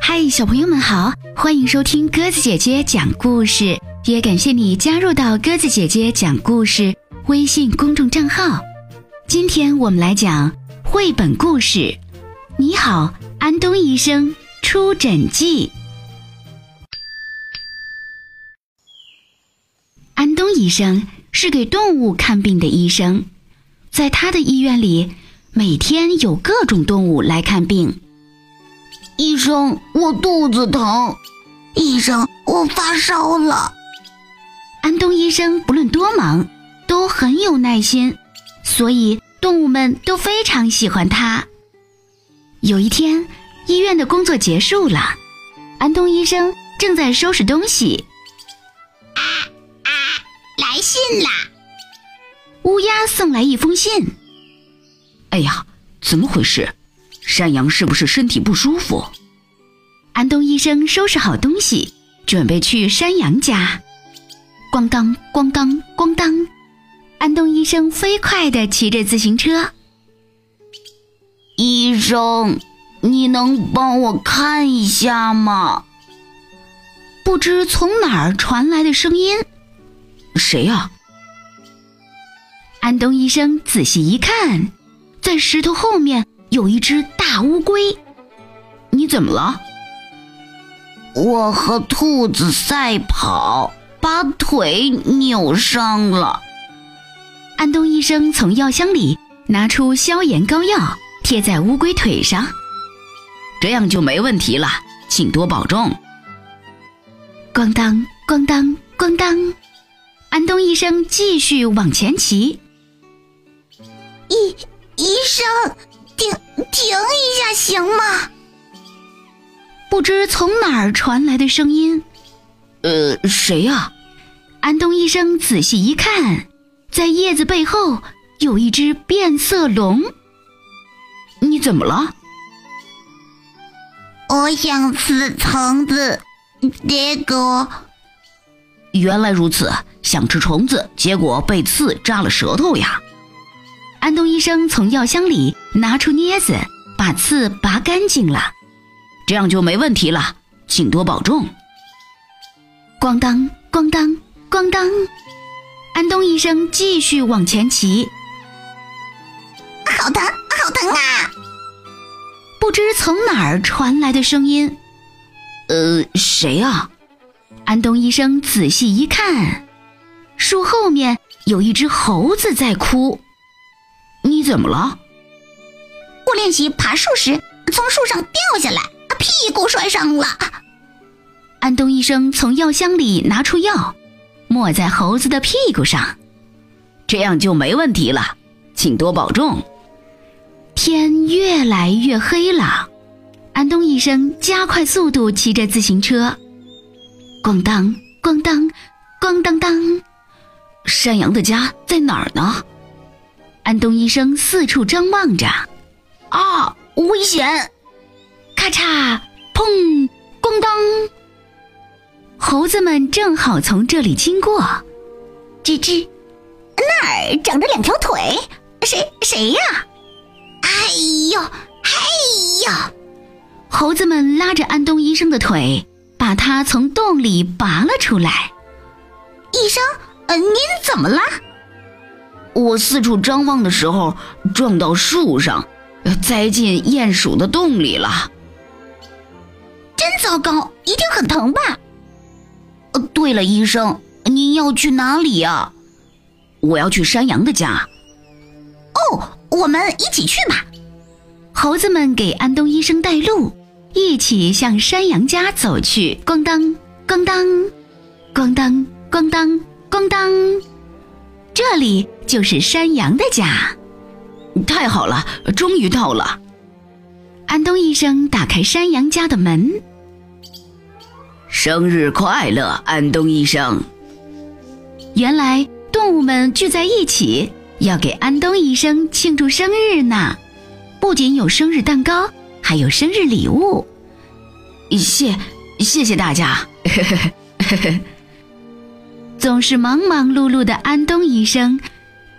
嗨，小朋友们好，欢迎收听鸽子姐姐讲故事，也感谢你加入到鸽子姐姐讲故事微信公众账号。今天我们来讲绘本故事《你好，安东医生出诊记》。安东医生是给动物看病的医生，在他的医院里，每天有各种动物来看病。医生，我肚子疼。医生，我发烧了。安东医生不论多忙，都很有耐心，所以动物们都非常喜欢他。有一天，医院的工作结束了，安东医生正在收拾东西。啊啊！来信啦！乌鸦送来一封信。哎呀，怎么回事？山羊是不是身体不舒服？安东医生收拾好东西，准备去山羊家。咣当，咣当，咣当！安东医生飞快地骑着自行车。医生，你能帮我看一下吗？不知从哪儿传来的声音。谁呀？安东医生仔细一看，在石头后面。有一只大乌龟，你怎么了？我和兔子赛跑，把腿扭伤了。安东医生从药箱里拿出消炎膏药，贴在乌龟腿上，这样就没问题了，请多保重。咣当咣当咣当，安东医生继续往前骑。医医生。停停一下，行吗？不知从哪儿传来的声音。呃，谁呀？安东医生仔细一看，在叶子背后有一只变色龙。你怎么了？我想吃虫子，结果……原来如此，想吃虫子，结果被刺扎了舌头呀。安东医生从药箱里拿出镊子，把刺拔干净了，这样就没问题了，请多保重。咣当咣当咣当，安东医生继续往前骑。好疼，好疼啊！不知从哪儿传来的声音。呃，谁啊？安东医生仔细一看，树后面有一只猴子在哭。怎么了？我练习爬树时从树上掉下来，屁股摔伤了。安东医生从药箱里拿出药，抹在猴子的屁股上，这样就没问题了，请多保重。天越来越黑了，安东医生加快速度骑着自行车，咣当咣当咣当当，山羊的家在哪儿呢？安东医生四处张望着，啊，危险！咔嚓，砰，咣当！猴子们正好从这里经过。吱吱，那儿长着两条腿，谁谁呀？哎呦，哎呦！猴子们拉着安东医生的腿，把他从洞里拔了出来。医生，呃，您怎么了？我四处张望的时候，撞到树上，栽进鼹鼠的洞里了。真糟糕，一定很疼吧？呃，对了，医生，您要去哪里呀？我要去山羊的家。哦，我们一起去吧。猴子们给安东医生带路，一起向山羊家走去。咣当，咣当，咣当，咣当，咣当。这里就是山羊的家，太好了，终于到了。安东医生打开山羊家的门。生日快乐，安东医生！原来动物们聚在一起，要给安东医生庆祝生日呢。不仅有生日蛋糕，还有生日礼物。谢，谢谢大家。总是忙忙碌碌的安东医生，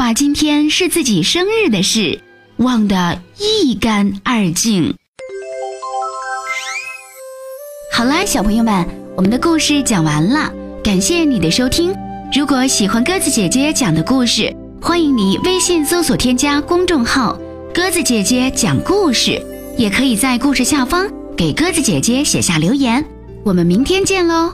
把今天是自己生日的事忘得一干二净。好啦，小朋友们，我们的故事讲完了，感谢你的收听。如果喜欢鸽子姐姐讲的故事，欢迎你微信搜索添加公众号“鸽子姐姐讲故事”，也可以在故事下方给鸽子姐姐写下留言。我们明天见喽！